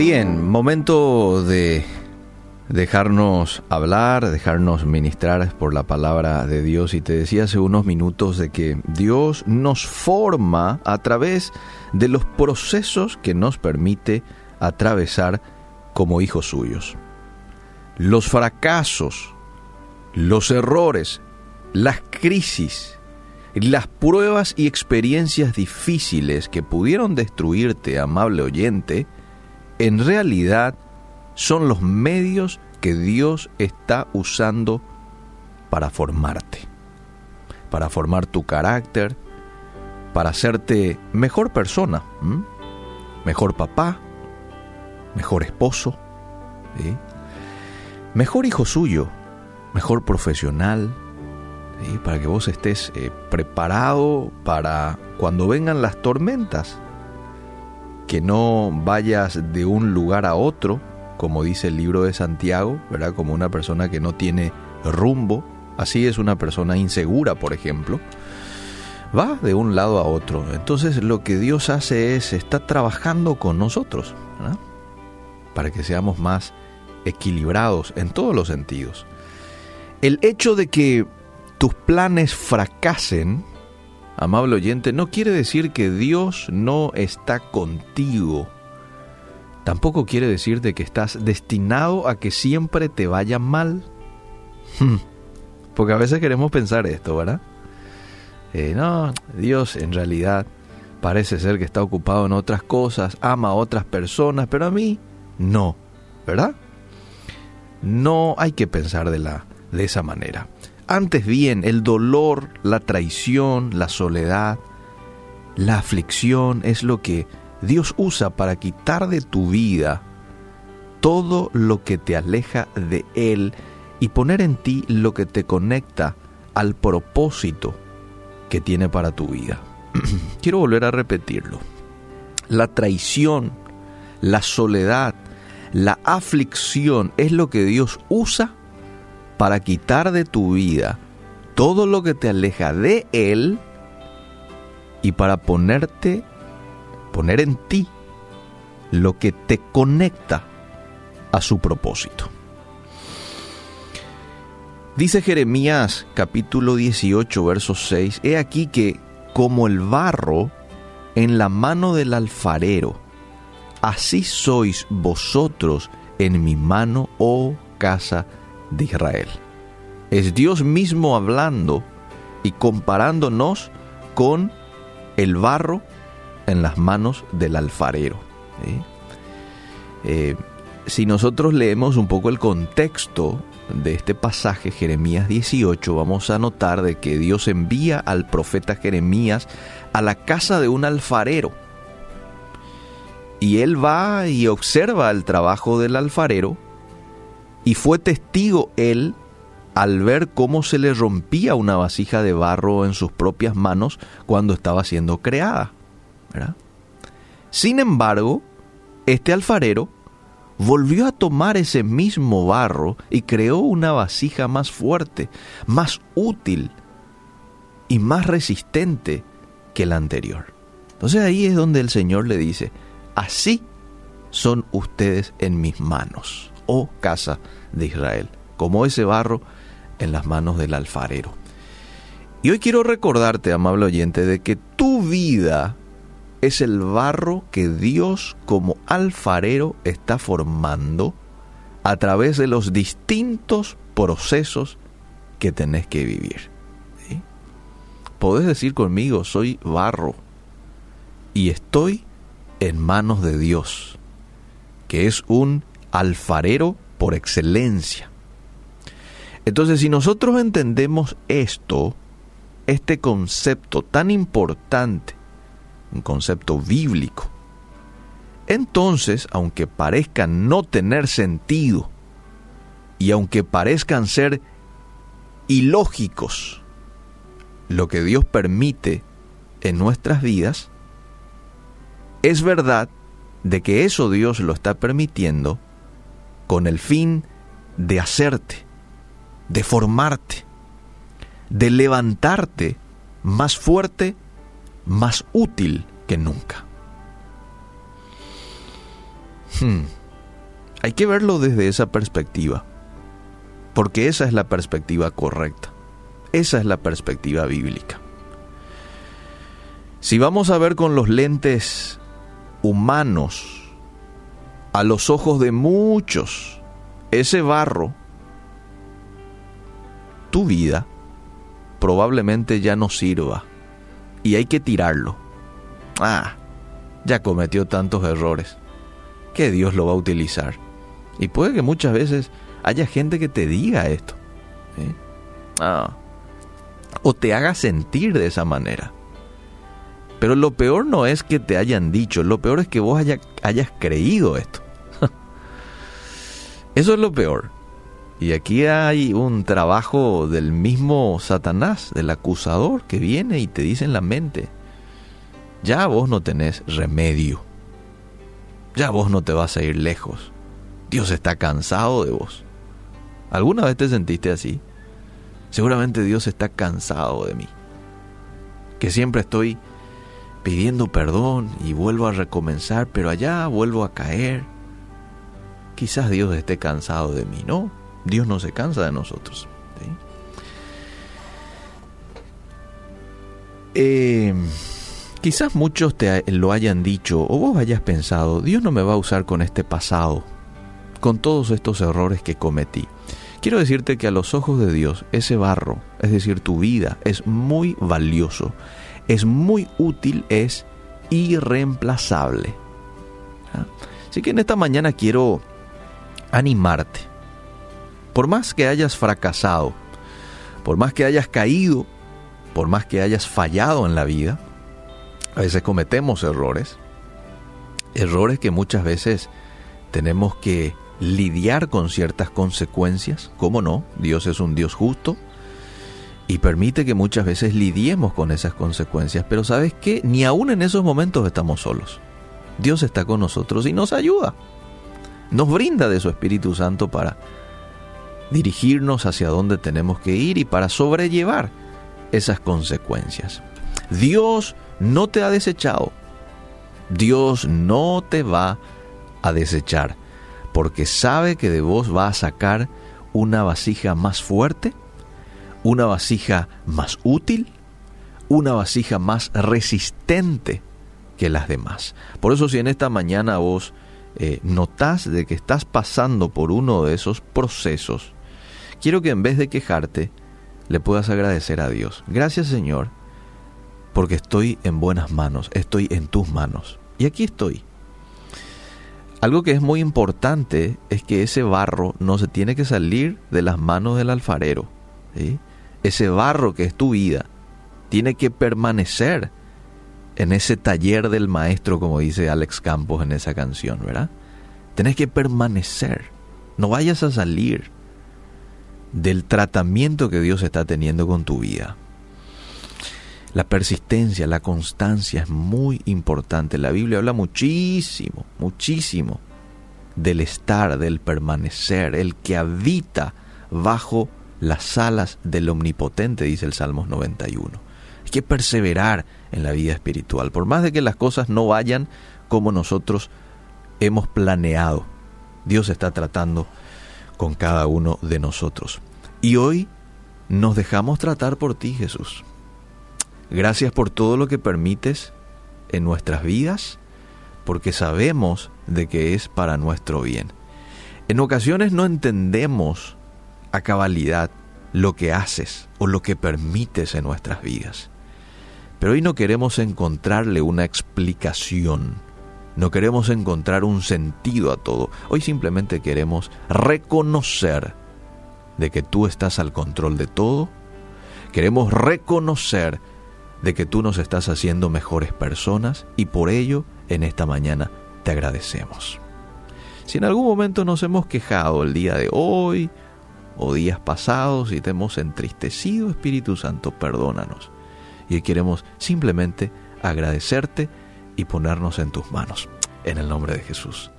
Bien, momento de dejarnos hablar, dejarnos ministrar por la palabra de Dios. Y te decía hace unos minutos de que Dios nos forma a través de los procesos que nos permite atravesar como hijos suyos. Los fracasos, los errores, las crisis, las pruebas y experiencias difíciles que pudieron destruirte, amable oyente, en realidad son los medios que Dios está usando para formarte, para formar tu carácter, para hacerte mejor persona, mejor papá, mejor esposo, mejor hijo suyo, mejor profesional, para que vos estés eh, preparado para cuando vengan las tormentas, que no vayas de un lugar a otro, como dice el libro de Santiago, ¿verdad? Como una persona que no tiene rumbo, así es una persona insegura, por ejemplo, va de un lado a otro. Entonces lo que Dios hace es, está trabajando con nosotros, para que seamos más equilibrados en todos los sentidos. El hecho de que tus planes fracasen, amable oyente, no quiere decir que Dios no está contigo tampoco quiere decirte que estás destinado a que siempre te vaya mal. Hmm. Porque a veces queremos pensar esto, ¿verdad? Eh, no, Dios en realidad parece ser que está ocupado en otras cosas, ama a otras personas, pero a mí no, ¿verdad? No hay que pensar de, la, de esa manera. Antes bien, el dolor, la traición, la soledad, la aflicción es lo que Dios usa para quitar de tu vida todo lo que te aleja de Él y poner en ti lo que te conecta al propósito que tiene para tu vida. Quiero volver a repetirlo. La traición, la soledad, la aflicción es lo que Dios usa para quitar de tu vida todo lo que te aleja de Él y para ponerte poner en ti lo que te conecta a su propósito. Dice Jeremías capítulo 18, verso 6, He aquí que como el barro en la mano del alfarero, así sois vosotros en mi mano, oh casa de Israel. Es Dios mismo hablando y comparándonos con el barro en las manos del alfarero. Eh, si nosotros leemos un poco el contexto de este pasaje, Jeremías 18, vamos a notar de que Dios envía al profeta Jeremías a la casa de un alfarero. Y él va y observa el trabajo del alfarero y fue testigo él al ver cómo se le rompía una vasija de barro en sus propias manos cuando estaba siendo creada. Sin embargo, este alfarero volvió a tomar ese mismo barro y creó una vasija más fuerte, más útil y más resistente que la anterior. Entonces ahí es donde el Señor le dice, así son ustedes en mis manos, oh casa de Israel, como ese barro en las manos del alfarero. Y hoy quiero recordarte, amable oyente, de que tu vida es el barro que Dios como alfarero está formando a través de los distintos procesos que tenés que vivir. Podés decir conmigo, soy barro y estoy en manos de Dios, que es un alfarero por excelencia. Entonces, si nosotros entendemos esto, este concepto tan importante, un concepto bíblico. Entonces, aunque parezcan no tener sentido y aunque parezcan ser ilógicos lo que Dios permite en nuestras vidas, es verdad de que eso Dios lo está permitiendo con el fin de hacerte, de formarte, de levantarte más fuerte más útil que nunca. Hmm. Hay que verlo desde esa perspectiva, porque esa es la perspectiva correcta, esa es la perspectiva bíblica. Si vamos a ver con los lentes humanos, a los ojos de muchos, ese barro, tu vida probablemente ya no sirva y hay que tirarlo. Ah, ya cometió tantos errores que Dios lo va a utilizar. Y puede que muchas veces haya gente que te diga esto. Ah, o te haga sentir de esa manera. Pero lo peor no es que te hayan dicho, lo peor es que vos hayas creído esto. Eso es lo peor. Y aquí hay un trabajo del mismo Satanás, del acusador, que viene y te dice en la mente, ya vos no tenés remedio, ya vos no te vas a ir lejos, Dios está cansado de vos. ¿Alguna vez te sentiste así? Seguramente Dios está cansado de mí, que siempre estoy pidiendo perdón y vuelvo a recomenzar, pero allá vuelvo a caer. Quizás Dios esté cansado de mí, ¿no? Dios no se cansa de nosotros. Eh, quizás muchos te lo hayan dicho o vos hayas pensado, Dios no me va a usar con este pasado, con todos estos errores que cometí. Quiero decirte que a los ojos de Dios ese barro, es decir, tu vida, es muy valioso es muy útil, es irreemplazable. ¿Ah? Así que en esta mañana quiero animarte. Por más que hayas fracasado, por más que hayas caído, por más que hayas fallado en la vida, a veces cometemos errores, errores que muchas veces tenemos que lidiar con ciertas consecuencias, ¿cómo no? Dios es un Dios justo, y permite que muchas veces lidiemos con esas consecuencias. Pero sabes qué, ni aún en esos momentos estamos solos. Dios está con nosotros y nos ayuda. Nos brinda de su Espíritu Santo para dirigirnos hacia donde tenemos que ir y para sobrellevar esas consecuencias. Dios no te ha desechado. Dios no te va a desechar porque sabe que de vos va a sacar una vasija más fuerte una vasija más útil, una vasija más resistente que las demás. Por eso si en esta mañana vos eh, notás de que estás pasando por uno de esos procesos, quiero que en vez de quejarte, le puedas agradecer a Dios. Gracias Señor, porque estoy en buenas manos, estoy en tus manos. Y aquí estoy. Algo que es muy importante es que ese barro no se tiene que salir de las manos del alfarero. ¿sí? Ese barro que es tu vida, tiene que permanecer en ese taller del maestro, como dice Alex Campos en esa canción, ¿verdad? Tienes que permanecer, no vayas a salir del tratamiento que Dios está teniendo con tu vida. La persistencia, la constancia es muy importante. La Biblia habla muchísimo, muchísimo del estar, del permanecer, el que habita bajo las alas del Omnipotente, dice el Salmos 91. Hay que perseverar en la vida espiritual, por más de que las cosas no vayan como nosotros hemos planeado. Dios está tratando con cada uno de nosotros. Y hoy nos dejamos tratar por ti, Jesús. Gracias por todo lo que permites en nuestras vidas, porque sabemos de que es para nuestro bien. En ocasiones no entendemos a cabalidad lo que haces o lo que permites en nuestras vidas. Pero hoy no queremos encontrarle una explicación, no queremos encontrar un sentido a todo. Hoy simplemente queremos reconocer de que tú estás al control de todo. Queremos reconocer de que tú nos estás haciendo mejores personas y por ello en esta mañana te agradecemos. Si en algún momento nos hemos quejado el día de hoy o días pasados y te hemos entristecido, Espíritu Santo, perdónanos. Y queremos simplemente agradecerte y ponernos en tus manos. En el nombre de Jesús.